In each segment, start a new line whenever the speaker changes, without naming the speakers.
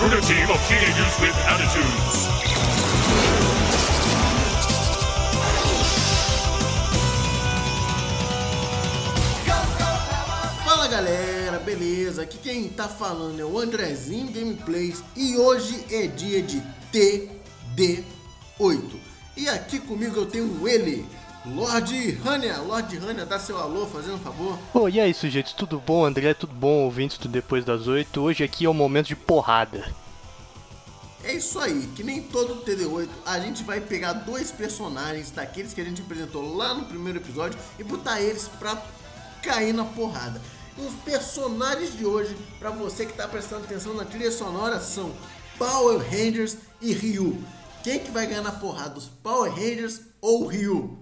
Recruit a team of teenagers with attitudes.
Fala galera, beleza? Aqui quem tá falando é o Andrezinho Gameplays e hoje é dia de TD8. E aqui comigo eu tenho ele, Lorde Rania. Lorde Rania, dá seu alô, fazendo um favor.
Pô, e aí, sujeitos, tudo bom? André, tudo bom? Ouvintes do Depois das Oito. Hoje aqui é o momento de porrada.
É isso aí, que nem todo TD8, a gente vai pegar dois personagens daqueles que a gente apresentou lá no primeiro episódio e botar eles pra cair na porrada. Os personagens de hoje, pra você que tá prestando atenção na trilha sonora, são Power Rangers e Ryu. Quem que vai ganhar na porrada, os Power Rangers ou Ryu?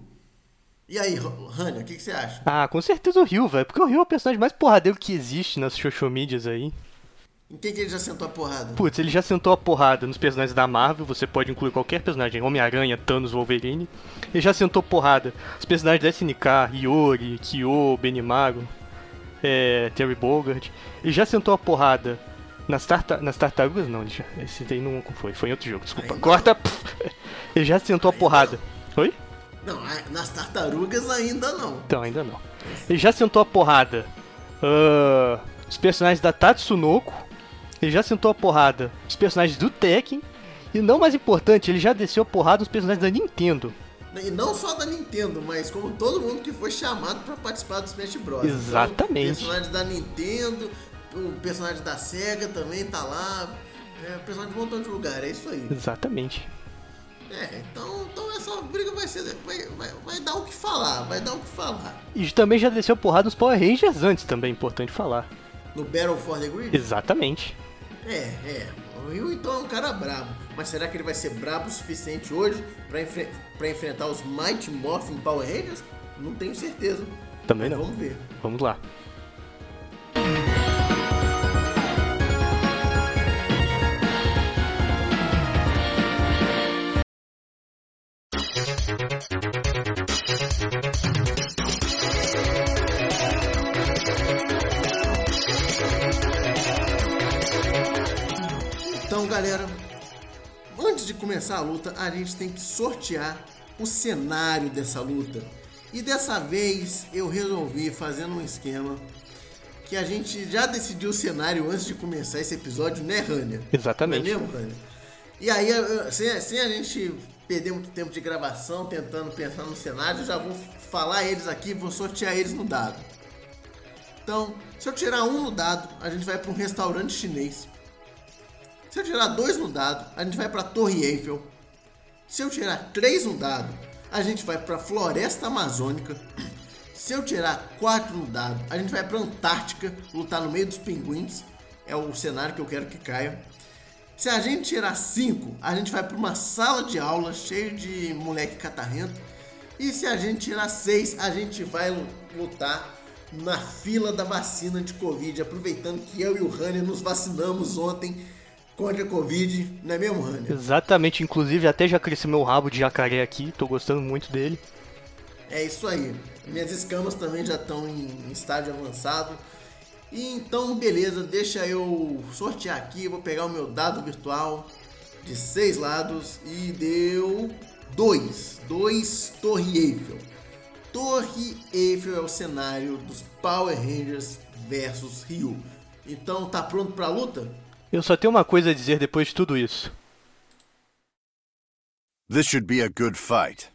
E aí, Rania, o que, que você acha?
Ah, com certeza o Ryu, velho. Porque o Ryu é o personagem mais porradeiro que existe nas social medias aí.
Em quem que ele já sentou a porrada?
Putz, ele já sentou a porrada nos personagens da Marvel. Você pode incluir qualquer personagem, Homem-Aranha, Thanos, Wolverine. Ele já sentou porrada. Os personagens da SNK, Hiyori, Kyo, Benimaru, é, Terry Bogard. Ele já sentou a porrada nas, tarta nas tartarugas, não. ele já- esse daí não foi, foi em outro jogo, desculpa.
Aí
Corta. Ele já sentou a porrada. Oi?
Não, a- nas tartarugas ainda não.
Então, ainda não. Ele já sentou a porrada. ah, os personagens da Tatsunoko. Ele já sentou a porrada. Os personagens do Tekken. E não mais importante, ele já desceu a porrada nos personagens da Nintendo.
E não só da Nintendo, mas como todo mundo que foi chamado pra participar do Smash Bros. Então,
Exatamente.
personagens da Nintendo, o personagem da Sega também tá lá. É, personagem de um montão de lugar, é isso aí.
Exatamente.
É, então, então essa briga vai ser. Vai, vai, vai dar o que falar, vai dar o que falar.
E também já desceu porrada nos Power Rangers antes, também, é importante falar.
No Battle for the Grid?
Exatamente.
É, é. O Ryu então é um cara brabo. Mas será que ele vai ser brabo o suficiente hoje pra, enfre enfrentar os Mighty Morphin Power Rangers? Não tenho certeza.
Também
Mas
não.
Vamos ver.
Vamos lá.
Começar a luta, a gente tem que sortear o cenário dessa luta. E dessa vez eu resolvi fazendo um esquema que a gente já decidiu o cenário antes de começar esse episódio, né, Rania?
Exatamente.
Não é mesmo, Rania? E aí, sem, sem a gente perder muito tempo de gravação tentando pensar no cenário, eu já vou falar eles aqui, vou sortear eles no dado. Então, se eu tirar um no dado, a gente vai para um restaurante chinês. Se eu tirar dois no dado, a gente vai para Torre Eiffel. Se eu tirar três no dado, a gente vai para Floresta Amazônica. Se eu tirar quatro no dado, a gente vai para Antártica, lutar no meio dos pinguins. É o cenário que eu quero que caia. Se a gente tirar cinco, a gente vai para uma sala de aula cheia de moleque catarrento. E se a gente tirar seis, a gente vai lu- lutar na fila da vacina de Covid, aproveitando que eu e o Rania nos vacinamos ontem contra a Covid, não é mesmo, Rania?
Exatamente. Inclusive, até já cresci meu rabo de jacaré aqui. Tô gostando muito dele.
É isso aí. Minhas escamas também já estão em estágio avançado. E então, beleza, deixa eu sortear aqui. Vou pegar o meu dado virtual de seis lados e deu dois. Dois Torre Eiffel. Torre Eiffel é o cenário dos Power Rangers versus Ryu. Então, tá pronto pra luta?
Eu só tenho uma coisa a dizer depois de tudo isso.
This should be a good fight.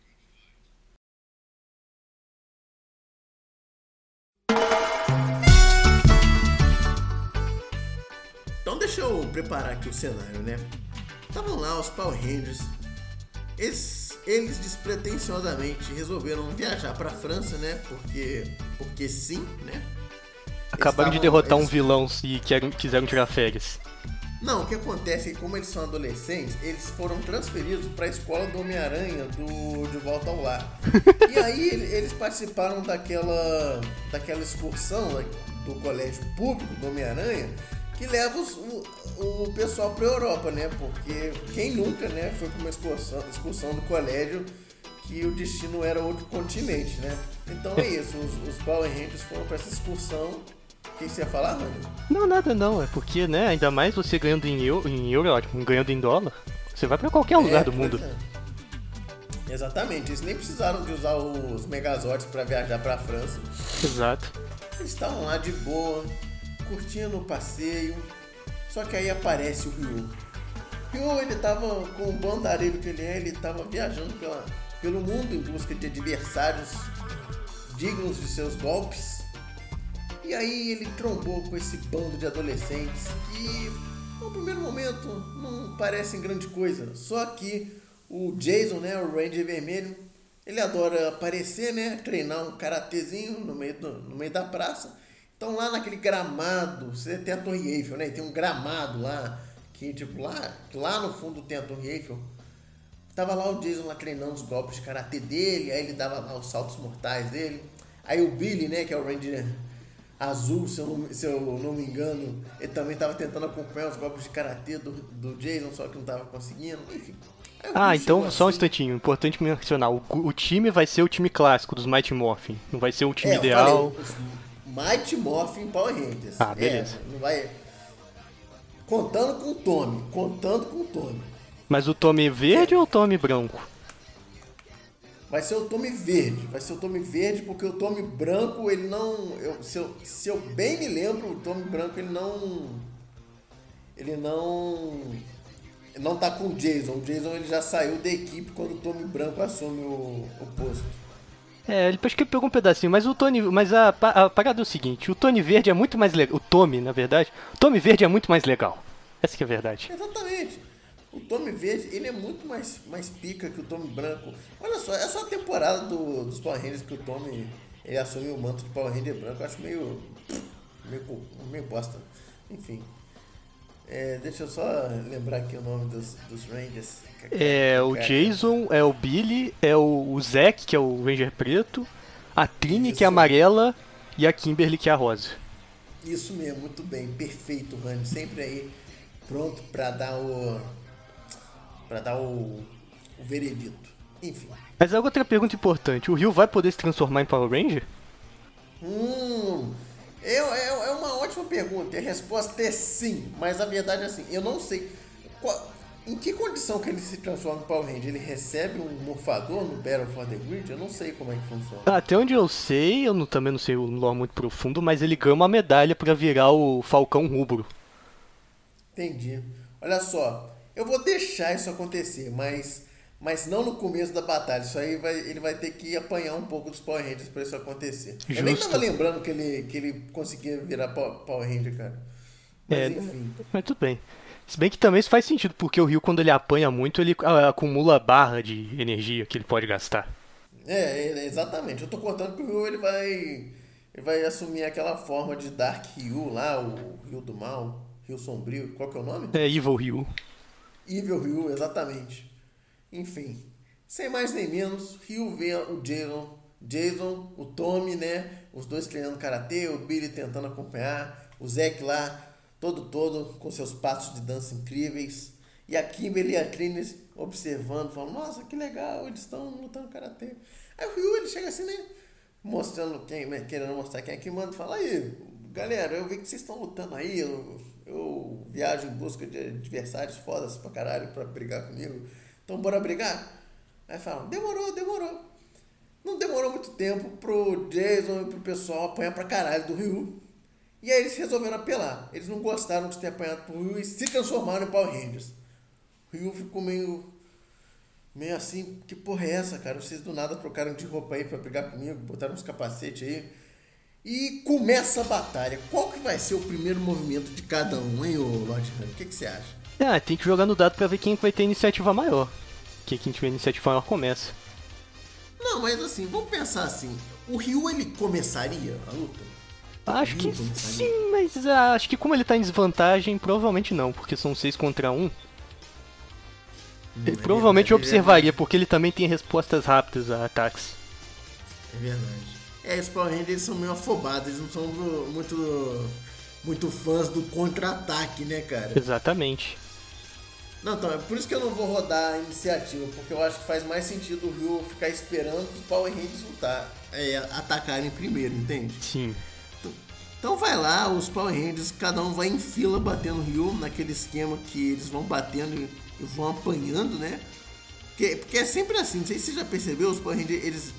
Então deixa eu preparar aqui o cenário, né? Estavam lá os Power Rangers. Eles, eles despretensiosamente resolveram viajar pra França, né? Porque, porque sim, né?
Acabaram de derrotar um
eles-
vilão e querem- quiseram tirar férias.
Não, o que acontece é que como eles são adolescentes, eles foram transferidos para a escola do Homem-Aranha do De Volta ao Lar. e aí ele- eles participaram daquela daquela excursão né, do colégio público do Homem-Aranha que leva os- o, o pessoal para Europa, né? Porque quem nunca, né, foi para uma excursão, excursão do colégio que o destino era outro continente, né? Então é isso, os, os Power Rangers foram para essa excursão O que você ia falar, mano?
Não, nada não, é porque, né, ainda mais você ganhando em euro, em euro é ótimo, ganhando em dólar, você vai pra qualquer lugar
É,
do mundo.
é. Exatamente, eles nem precisaram de usar os Megazords pra viajar pra França.
Exato.
Eles estavam lá de boa, curtindo o passeio. Só que aí aparece o Ryu. Ryu, ele tava com o bandareiro que ele é, ele tava viajando pela, pelo mundo em busca de adversários dignos de seus golpes. E aí ele trombou com esse bando de adolescentes que, no primeiro momento, não parecem grande coisa. Só que o Jason, né, o Ranger Vermelho, ele adora aparecer, né, treinar um karatezinho no meio, do, no meio da praça. Então lá naquele gramado, você tem a Torre Eiffel, né, tem um gramado lá, que tipo, lá, lá no fundo tem a Torre Eiffel. Tava lá o Jason lá treinando os golpes de karatê dele, aí ele dava lá os saltos mortais dele. Aí o Billy, né, que é o Ranger azul, se eu não, se eu não me engano, ele também tava tentando acompanhar os golpes de karatê do, do Jason, só que não tava conseguindo, enfim. O
Ah, então
chegou
só um
assim-
instantinho, importante mencionar, o, o time vai ser o time clássico dos Mighty Morphin, não vai ser o time
É,
ideal.
falei, Mighty Morphin Power Rangers.
Ah, beleza.
É, não vai... Contando com o Tommy, contando com o Tommy.
Mas o Tommy verde ou o Tommy branco?
Vai ser o Tommy verde, vai ser o Tommy verde porque o Tommy branco, ele não... Eu, se, eu, se eu bem me lembro, o Tommy branco, ele não... Ele não... ele Não tá com o Jason. O Jason ele já saiu da equipe quando o Tommy branco assume o, o posto.
É, ele acho que pegou um pedacinho, mas o Tony. Mas a, pa- a parada é o seguinte, o Tony Verde é muito mais legal. O Tommy, na verdade. O Tommy Verde é muito mais legal. Essa que é a verdade.
Exatamente. O Tommy Verde, ele é muito mais, mais pica que o Tommy Branco. Olha só, essa é temporada do, dos Power Rangers que o Tommy ele assumiu o manto de Power Ranger branco. Eu acho meio. meio, meio bosta. Enfim. É, deixa eu só lembrar aqui o nome dos, dos Rangers.
É o Jason, é o Billy, é o, o Zack, que é o Ranger preto, a Trini, que é
Isso.
amarela, e a Kimberly, que é a rosa.
Isso mesmo, muito bem, perfeito, Rani. Sempre aí pronto pra dar o. pra dar o. o veredito. Enfim.
Mas a outra pergunta importante, o Rio vai poder se transformar em Power Ranger?
Hum, é, é, é uma ótima pergunta. A resposta é sim. Mas a verdade é assim, eu não sei. qual- em que condição que ele se transforma em Power Ranger? Ele recebe um morfador no Battle for the Grid? Eu não sei como é que funciona.
Até onde eu sei, eu não- também não sei o lore muito profundo, mas ele ganha uma medalha pra virar o Falcão Rubro.
Entendi. Olha só, eu vou deixar isso acontecer, mas, mas não no começo da batalha. Isso aí vai, ele vai ter que apanhar um pouco dos Power Rangers pra isso acontecer. Eu nem
Justo.
tava lembrando que ele, que ele conseguia virar Power Ranger, cara. Mas
É,
enfim.
Mas tudo bem. Se bem que também isso faz sentido, porque o Rio, quando ele apanha muito, ele ah, acumula barra de energia que ele pode gastar.
É, exatamente. Eu tô contando que o Ryu ele vai. Ele vai assumir aquela forma de Dark Ryu lá, o Ryu do Mal, Ryu Sombrio, qual que é o nome?
É Evil Rio.
Evil Ryu, exatamente. Enfim, sem mais nem menos, Ryu vê o Jason, Jason, o Tommy, né? Os dois treinando karatê, o Billy tentando acompanhar, o Zack lá, todo todo, com seus passos de dança incríveis. E a Kimberly e a Trini observando, falando, nossa, que legal, eles estão lutando karatê. Aí o Ryu, ele chega assim, né? Mostrando quem, né, querendo mostrar quem é que manda, fala aí, galera, eu vi que vocês estão lutando aí, eu, eu viajo em busca de adversários fodas pra caralho pra brigar comigo. Então bora brigar? Aí falam, demorou, demorou. Não demorou muito tempo pro Jason e pro pessoal apanhar pra caralho do Ryu. E aí eles resolveram apelar. Eles não gostaram de ter apanhado pro Ryu e se transformaram em Power Rangers. O Ryu ficou meio. meio assim, que porra é essa, cara? Vocês do nada trocaram de roupa aí pra brigar comigo, botaram uns capacetes aí. E começa a batalha. Qual que vai ser o primeiro movimento de cada um, hein, ô Lord Han? O que, que você acha?
Ah, tem que jogar no dado pra ver quem que vai ter iniciativa maior. Que quem tiver iniciativa maior começa.
Não, mas assim, vamos pensar assim. O Ryu, ele começaria a luta?
Acho que
começaria.
sim, mas ah, acho que como ele tá em desvantagem, provavelmente não, porque são 6 contra 1. Ele
é
provavelmente
é
observaria, porque ele também tem respostas rápidas a ataques.
É verdade. É, os Power Rangers são meio afobados, eles não são do- muito, muito fãs do contra-ataque, né, cara?
Exatamente.
Não, então, é por isso que eu não vou rodar a iniciativa, porque eu acho que faz mais sentido o Ryu ficar esperando os Power Rangers lutar, é, atacarem primeiro, entende?
Sim.
Então, Então vai lá, os Power Rangers, cada um vai em fila batendo o Ryu, naquele esquema que eles vão batendo e e vão apanhando, né? Porque, porque é sempre assim, não sei se você já percebeu, os Power Rangers, eles.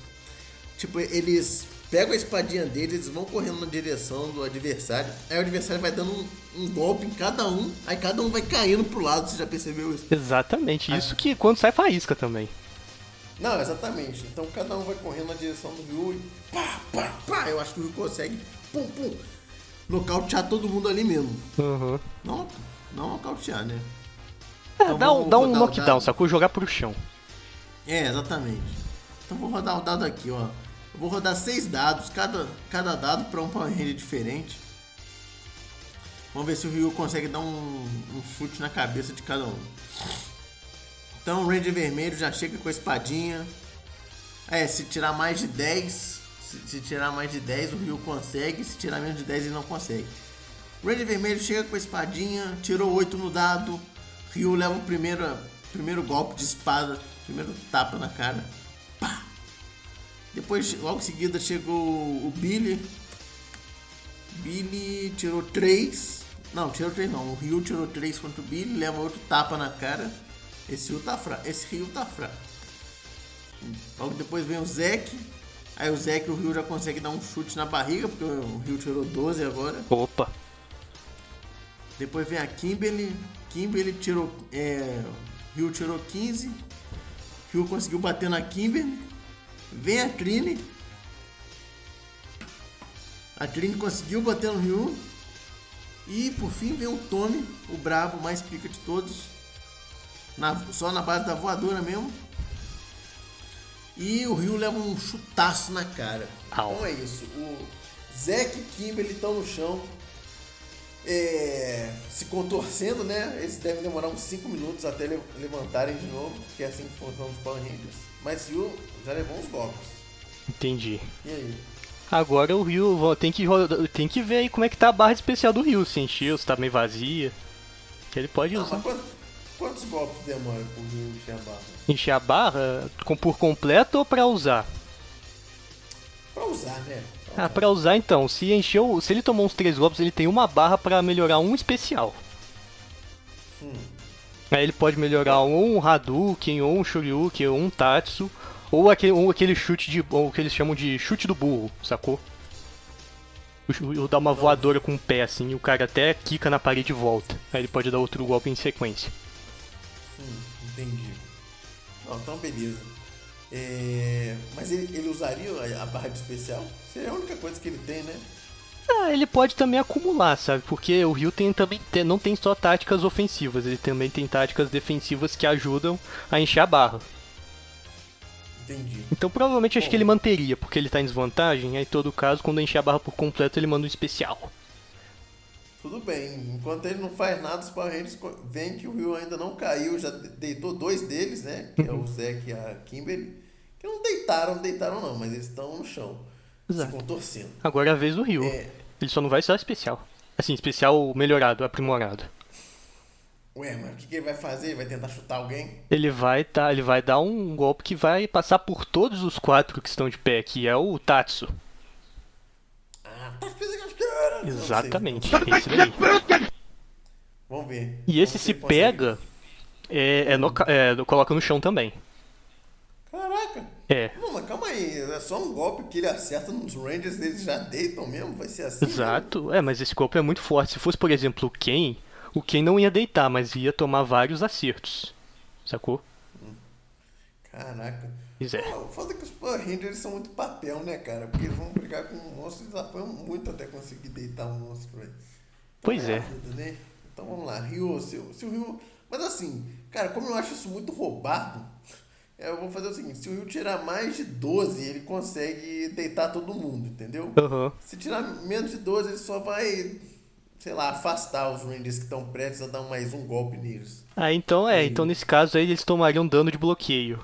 Tipo, eles pegam a espadinha deles, eles vão correndo na direção do adversário. Aí o adversário vai dando um, um golpe em cada um, aí cada um vai caindo pro lado, você já percebeu isso?
Exatamente. Isso que quando sai faísca também.
Não, exatamente. Então cada um vai correndo na direção do Ryu e pá, pá, pá. Eu acho que o Ryu consegue, pum, pum, nocautear todo mundo ali mesmo.
Uhum.
Não, não nocautear, né?
É,
Então
dá um, dá um knockdown, sacou? Jogar pro chão.
É, exatamente. Então vou rodar o dado aqui, ó. Vou rodar seis dados, cada, cada dado para um Power Ranger diferente. Vamos ver se o Ryu consegue dar um, um chute na cabeça de cada um. Então o Ranger vermelho já chega com a espadinha. É, se tirar mais de 10, se, se tirar mais de 10 o Ryu consegue, se tirar menos de 10 ele não consegue. O Ranger vermelho chega com a espadinha, tirou 8 no dado. Ryu leva o primeiro, primeiro golpe de espada, primeiro tapa na cara. Depois, logo em seguida, chegou o Billy. Billy tirou 3. Não, tirou 3 não. O Ryu tirou 3 contra o Billy, leva outro tapa na cara. Esse Ryu tá fraco. Esse Ryu tá fraco. Logo depois vem o Zack. Aí o Zack e o Ryu já conseguem dar um chute na barriga, porque o Ryu tirou 12 agora.
Opa.
Depois vem a Kimberly. Kimberly tirou. É, Ryu tirou 15. Ryu conseguiu bater na Kimberly. Vem a Trini. A Trini conseguiu bater no Ryu. E por fim vem o Tommy, o brabo mais pica de todos. Na- só na base da voadora mesmo. E o Ryu leva um chutaço na cara.
Au.
Então é isso. O Zack e Kimberly estão no chão é, se contorcendo, né? Eles devem demorar uns 5 minutos até le- levantarem de novo, que é assim que funcionam os Power Rangers. Mas Ryu já levou uns golpes.
Entendi.
E aí?
Agora o Rio tem que, tem que ver aí como é que tá a barra especial do Rio, se encheu, se tá meio vazia. Ele pode
Não,
usar.
quantos, quantos golpes demora pro Ryu encher a barra?
Encher a barra com, por completo ou pra usar?
Pra usar, né?
Ah, pra usar então, se encheu, se ele tomou uns três golpes, ele tem uma barra pra melhorar um especial. Aí ele pode melhorar ou um Hadouken, ou um Shoryuken, ou um Tatsu, ou aquele, ou aquele chute de. ou o que eles chamam de chute do burro, sacou? O chu- o dar uma voadora com o pé assim, e o cara até quica na parede e volta. Aí ele pode dar outro golpe em sequência.
Hum, entendi. Não, então beleza. É, Mas ele, ele usaria a- a barra de especial? Seria a única coisa que ele tem, né?
Ah, ele pode também acumular, sabe? Porque o Ryu tem, também tem- não tem só táticas ofensivas, ele também tem táticas defensivas que ajudam a encher a barra.
Entendi.
Então provavelmente acho que ele manteria, porque ele tá em desvantagem, aí em todo caso, quando encher a barra por completo, ele manda um especial.
Tudo bem, enquanto ele não faz nada, os Power Rangers co- veem que o Ryu ainda não caiu, já de- deitou dois deles, né? Que é o Zack e a Kimberly. Que não deitaram, deitaram não, mas eles estão no chão.
Exato.
Se contorcendo.
Agora é a vez do Ryu.
É.
Ele só não vai ser especial. Assim, especial melhorado, aprimorado.
Ué, mas o que, que ele vai fazer? Ele vai tentar chutar alguém?
Ele vai tá, ele vai dar um golpe que vai passar por todos os quatro que estão de pé, que é o Tatsu.
Ah, tá! Não sei.
Exatamente, é esse daí.
Vamos ver.
E esse se pega, é, é, no, é, coloca no chão também.
Caraca!
É,
Não, mas calma aí, é só um golpe que ele acerta nos Rangers, eles já deitam mesmo? Vai ser assim?
exato. É, mas esse golpe é muito forte. Se fosse, por exemplo, o Ken, o Ken não ia deitar, mas ia tomar vários acertos. Sacou?
Caraca.
Pois é.
Ah, O foda é que os Power Rangers são muito papel, né, cara? Porque eles vão brigar com um monstro e eles apanham muito até conseguir deitar um monstro, velho. Então
Pois é.
a vida, né? Então vamos lá, Ryu, se, o- se o Ryu. Mas assim, cara, como eu acho isso muito roubado, eu vou fazer o seguinte: se o Ryu tirar mais de 12, ele consegue deitar todo mundo, entendeu?
Aham.
Se tirar menos de 12, ele só vai, sei lá, afastar os Rangers que estão prestes a dar mais um golpe neles.
Ah, então é. Então nesse caso aí eles tomariam dano de bloqueio.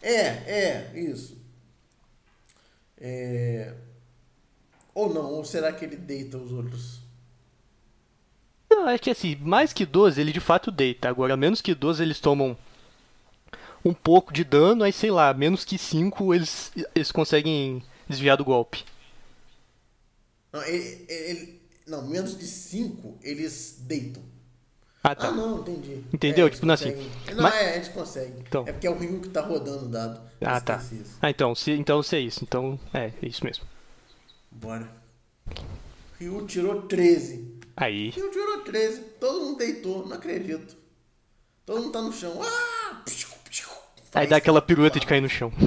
É, é, isso. É... Ou não, ou será que ele deita os outros?
Não, acho que assim, mais que 12 ele de fato deita. Agora, menos que 12 eles tomam um pouco de dano, aí sei lá, menos que 5 eles, eles conseguem desviar do golpe.
Não, ele, ele- não, menos de 5 eles deitam.
Ah, tá.
Ah, não, entendi.
Entendeu?
É,
Tipo, não, assim,
Não,
mas-
é, eles conseguem.
Então.
É porque é o Ryu que tá rodando o dado.
Ah, tá. Ah, então, se, então se é isso. Então, é, é isso mesmo.
Bora. Ryu tirou 13.
Aí.
Ryu tirou 13. Todo mundo deitou, não acredito. Todo mundo tá no chão. Ah! Psiu.
Aí dá aquela pirueta de cair no chão.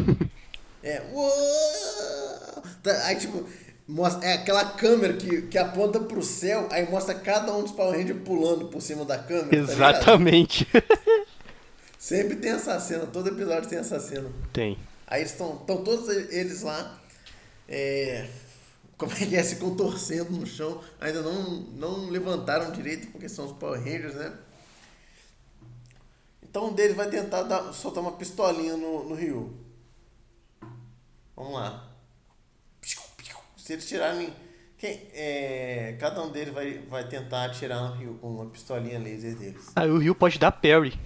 É. uou! Tá, Aí, tipo, mostra, é aquela câmera que, que aponta pro céu, aí mostra cada um dos Power Rangers pulando por cima da câmera. tá?
Exatamente.
Sempre tem essa cena, todo episódio tem essa cena.
Tem.
Aí estão todos eles lá, é, como é que é, se contorcendo no chão, ainda não, não levantaram direito porque são os Power Rangers, né? Então um deles vai tentar dar- soltar uma pistolinha no, no Ryu. Vamos lá. Se eles tirarem. Quem, é, cada um deles vai, vai tentar atirar no Ryu com uma pistolinha laser deles.
Aí o Ryu pode dar parry.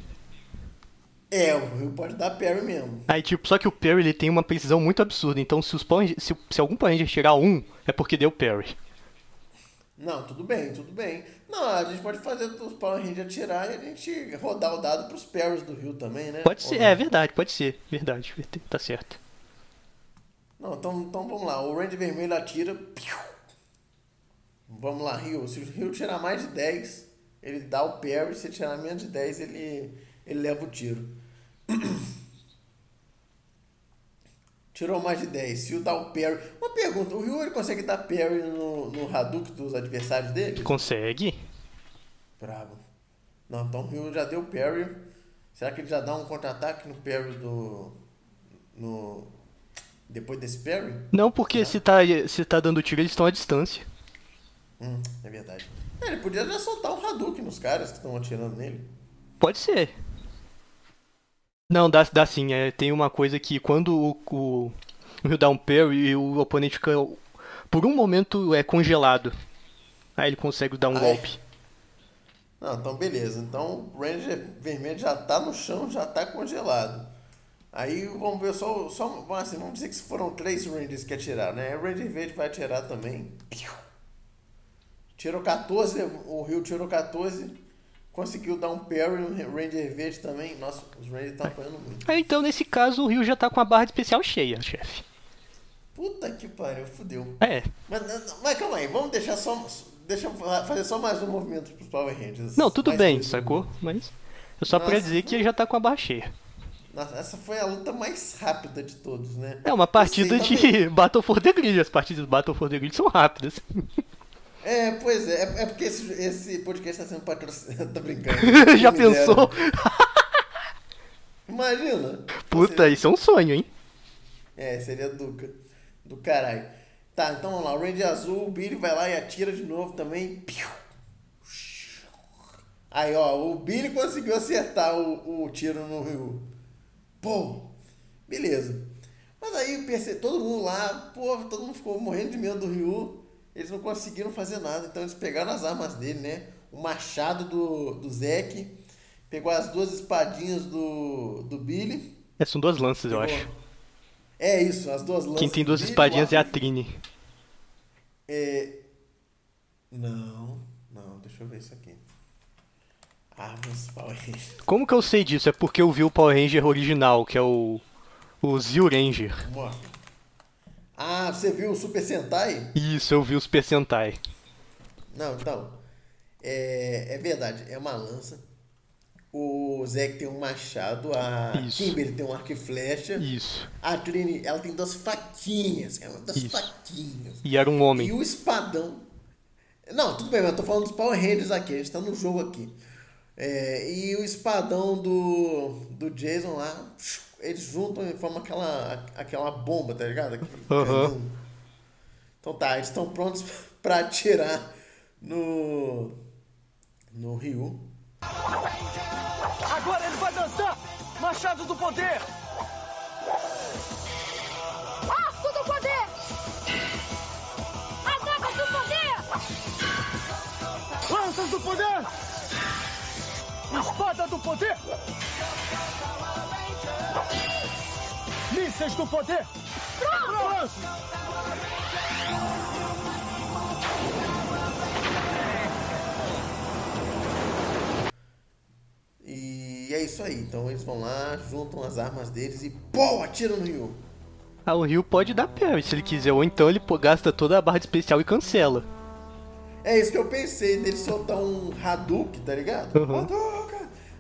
É, o Ryu pode dar parry mesmo.
Aí, tipo, só que o parry ele tem uma precisão muito absurda. Então, se, os Power se, se algum Power Ranger tirar um, é porque deu parry.
Não, tudo bem, tudo bem. Não, a gente pode fazer os Power Rangers atirar e a gente rodar o dado pros parries do Rio também, né?
Pode ser, é verdade, pode ser. Verdade, tá certo.
Não, então, então vamos lá. O Ranger Vermelho atira. piu. Vamos lá, Rio. Se o Rio tirar mais de 10, ele dá o parry. Se tirar menos de 10, ele, ele leva o tiro. Tirou mais de 10. Se o dá o parry. Pergunta: o Rio ele consegue dar parry no, no Hadouken dos adversários dele?
Consegue?
Brabo. Não, então o Rio já deu parry. Será que ele já dá um contra-ataque no parry do. No. Depois desse parry?
Não, porque se tá, se tá dando tiro, eles estão à distância.
Hum, é verdade. É, ele podia já soltar um Hadouken nos caras que estão atirando nele.
Pode ser. Não, dá, dá sim. É, tem uma coisa que quando o, o, o Ryu dá um parry, o oponente fica, por um momento, é congelado. Aí ele consegue dar um
é?
golpe.
Não, então beleza. Então o Ranger vermelho já tá no chão, já tá congelado. Aí vamos ver só. só vamos assim, vamos dizer que foram três Rangers que atiraram, né? O Ranger verde vai atirar também. Tirou 14, o Rio tirou 14. Conseguiu dar um parry no Ranger verde também. Nossa, os Rangers estão apanhando muito.
Aí, então, nesse caso, o Ryu já tá com a barra de especial cheia, chefe.
Puta que pariu, fudeu.
É.
Mas, mas calma aí, vamos deixar só. Deixa eu fa- fazer só mais um movimento pros Power Rangers.
Não, tudo
Mais
bem, sacou? Mas é só pra
Nossa.
dizer que ele já tá com a barra cheia.
Nossa, essa foi a luta mais rápida de todos, né?
É uma partida
Eu sei também.
de Battle for the Grid. As partidas do Battle for the Grid são rápidas.
É, pois é. É, é porque esse, esse podcast tá sendo patrocinado. Tô brincando.
já pensou?
Imagina.
Puta, isso é um sonho, hein?
É, seria do, do caralho. Tá, então vamos lá. O Ranger azul, o Billy vai lá e atira de novo também. Aí, ó, o Billy conseguiu acertar o, o tiro no Ryu. Pô, beleza. Mas aí perce- todo mundo lá, pô, todo mundo ficou morrendo de medo do Ryu. Eles não conseguiram fazer nada, então eles pegaram as armas dele, né? O machado do, do Zack, pegou as duas espadinhas do, do Billy.
É, são duas lanças, eu
pegou-
acho.
É isso, as duas lanças.
Quem tem duas
Billy,
espadinhas é a Trini.
É... Não, não, deixa eu ver isso aqui. Armas Power Rangers.
Como que eu sei disso? É porque eu vi o Power Ranger original, que é o. O Zio Ranger.
Mostra. Ah, você viu o Super Sentai?
Isso, eu vi os Super Sentai.
Não, então. É, é verdade, é uma lança. O Zack tem um machado, a
Isso.
Kimberly tem um arco e flecha.
Isso.
A Trini, ela tem duas faquinhas, ela duas
Isso.
faquinhas.
E era um homem.
E o espadão. Não, tudo bem, mas eu tô falando dos Power Rangers aqui, a gente tá no jogo aqui. É, e o espadão do, do Jason lá, eles juntam e formam aquela, aquela bomba, tá ligado? Aquele canhão. Então tá, eles estão prontos pra atirar no. no Ryu.
Agora ele vai dançar! Machado do poder!
Arco do poder! Adaga do poder!
Lanças do poder! Espada do poder! Mísseis do poder!
Pronto!
Pronto!
E é isso aí. Então eles vão lá, juntam as armas deles e pô, atiram no Ryu.
Ah, o Ryu pode dar parry se ele quiser, ou então ele pô- gasta toda a barra de especial e cancela.
É isso que eu pensei, dele soltar um Hadouken, tá ligado?
Uhum.
Hadouken!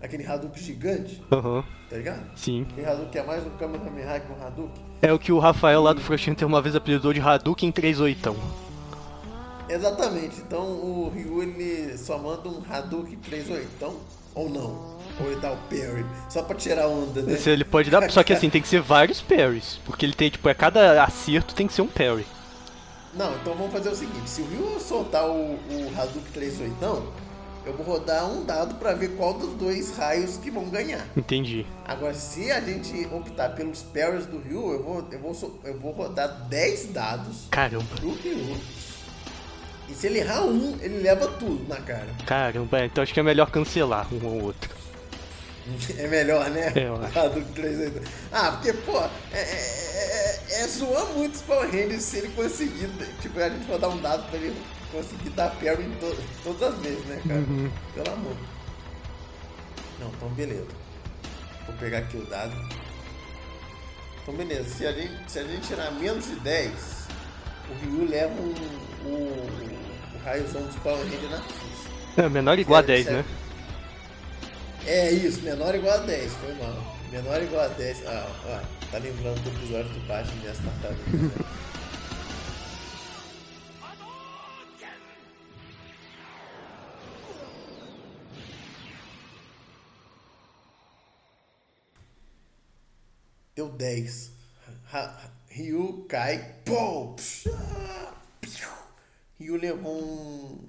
Aquele Hadouken gigante,
Aham,
tá ligado?
sim.
Aquele Hadouken é mais um Kamehameha que um Hadouken.
É o que o Rafael lá do Frost Hunter uma vez apelidou de Hadouken 38.
Exatamente, então o Ryu ele só manda um Hadouken 38 ou não? Ou ele dá o parry, só pra tirar onda, né?
Esse ele pode dar, só que assim, tem que ser vários parries. Porque ele tem, tipo, a cada acerto tem que ser um parry.
Não, então vamos fazer o seguinte: se o Ryu soltar o, o Hadouken 38, eu vou rodar um dado pra ver qual dos dois raios que vão ganhar.
Entendi.
Agora, se a gente optar pelos parries do Ryu, eu vou, eu vou, eu vou rodar 10 dados
Caramba.
pro Ryu. E se ele errar um, ele leva tudo na cara.
Caramba, é, então acho que é melhor cancelar um ou outro.
É melhor, né?
É, eu acho.
Hadouken 38. Ah, porque, pô, é, é, é, é zoar muito os Power Rangers se ele conseguir. Tipo, a gente rodar um dado pra ele conseguir dar parry em to- todas as vezes, né, cara?
Uhum.
Pelo amor. Não, então beleza. Vou pegar aqui o dado. Então beleza, se a gente, se a gente tirar menos de 10, o Ryu leva um, o, o raiozão dos Power Rangers na fuça.
É, menor ou igual a
Sério,
10, né?
sério. É isso, menor igual a 10, foi mal. Menor igual a 10. Ah, ó, tá lembrando do episódio do Batman e as tartarugas. né? 10. Ha- Ryu cai. Pô! Ryu levou um.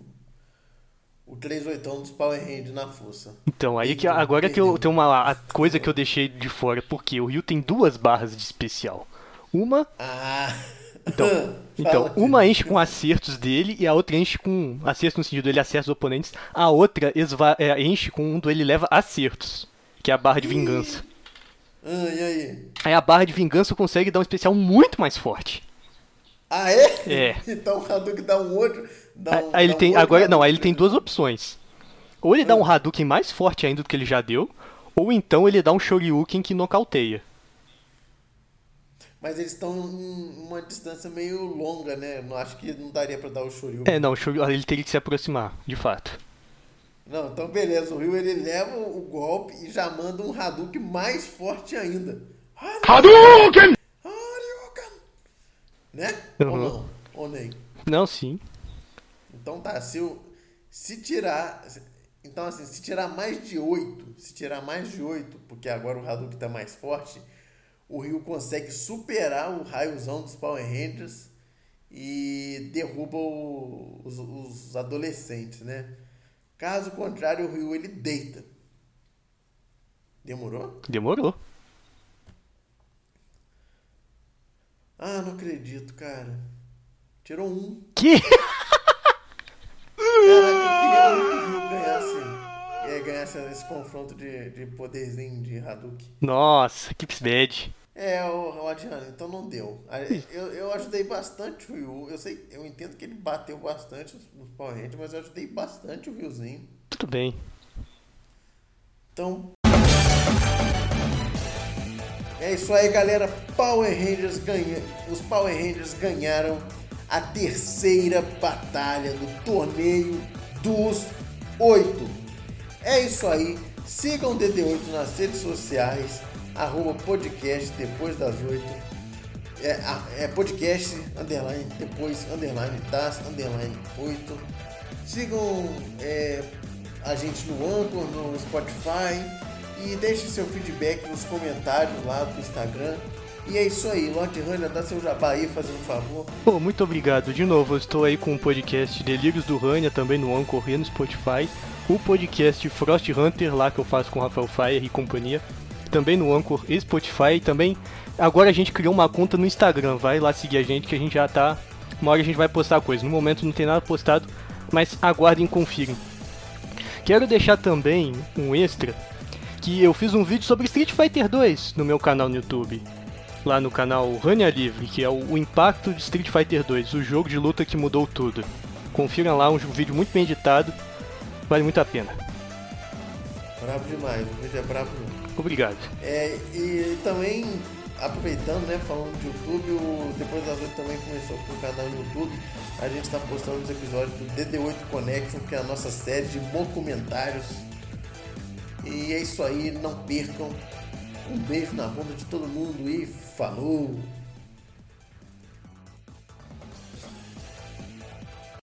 O 38 dos Power Rangers na força.
Então, aí que agora tem, tem uma a coisa que eu deixei de fora, porque o Ryu tem duas barras de especial. Uma,
Ah!
então, então uma enche com acertos dele e a outra enche com acertos no sentido ele acerta os oponentes. A outra esva- é, enche com um do ele leva acertos, que é a barra de vingança.
Ah, e aí?
Aí a barra de vingança consegue dar um especial muito mais forte.
Ah, é?
É.
Então o Hadouken dá um outro. Dá um,
Aí ele
dá um
tem agora não, aí ele tem duas opções. Ou ele dá um Hadouken mais forte ainda do que ele já deu, ou então ele dá um Shoryuken que nocauteia.
Mas eles estão em uma distância meio longa, né? Não acho que não daria pra dar o Shoryuken.
É, não, ele teria que se aproximar, de fato.
Não, então beleza. O Ryu ele leva o golpe e já manda um Hadouken mais forte ainda.
Hadouken!
Hadouken! Né?
Uhum.
Ou não? Ou nem?
Não, sim.
Então tá, se, eu, se tirar. Então assim, se tirar mais de 8, se tirar mais de 8, porque agora o Hadouken tá mais forte, o Ryu consegue superar o raiozão dos Power Rangers e derruba o- os, os adolescentes, né? Caso contrário, o Ryu ele deita. Demorou?
Demorou.
Ah, não acredito, cara. Tirou um.
Que?
Caraca, eu queria muito que o Ryu ganhasse, ganhasse esse confronto de, de poderzinho de Hadouken.
Nossa, que bad.
É, o, o Adriano, então não deu. Eu, eu ajudei bastante o Ryu. Eu sei, eu entendo que ele bateu bastante nos, Power Rangers, mas eu ajudei bastante o Ryuzinho.
Tudo bem.
Então. É isso aí, galera. Power Rangers ganha... Os Power Rangers ganharam a terceira batalha do torneio dos oito. É isso aí. Sigam o DD8 nas redes sociais. Arroba podcast depois das oito. É, é podcast, underline, depois, underline, das, underline, 8. Sigam é, a gente no Anchor, no Spotify e deixe seu feedback nos comentários lá do Instagram. E é isso aí, Lorde Runner, dá seu jabá aí, fazendo um favor.
Pô, muito obrigado. De novo, eu estou aí com o podcast Delírios do Rania, também no Anchor e no Spotify. O podcast Frost Hunter, lá que eu faço com o Rafael Fire e companhia. Também no Anchor e Spotify. E também, agora a gente criou uma conta no Instagram. Vai lá seguir a gente que a gente já tá... Uma hora a gente vai postar coisa. No momento não tem nada postado, mas aguardem e confirem. Quero deixar também um extra, que eu fiz um vídeo sobre Street Fighter 2 no meu canal no YouTube lá no canal Rania Livre, que é o, impacto de Street Fighter 2, o jogo de luta que mudou tudo. Confiram lá, um vídeo muito bem editado, vale muito a pena.
Brabo demais, o vídeo é brabo mesmo.
Obrigado.
É, e também, aproveitando, né, falando de YouTube, o Depois das Oito também começou com o canal no YouTube. A gente está postando os episódios do DD8 Connection, que é a nossa série de documentários. E é isso aí, não percam. Um beijo na bunda de todo mundo e falou!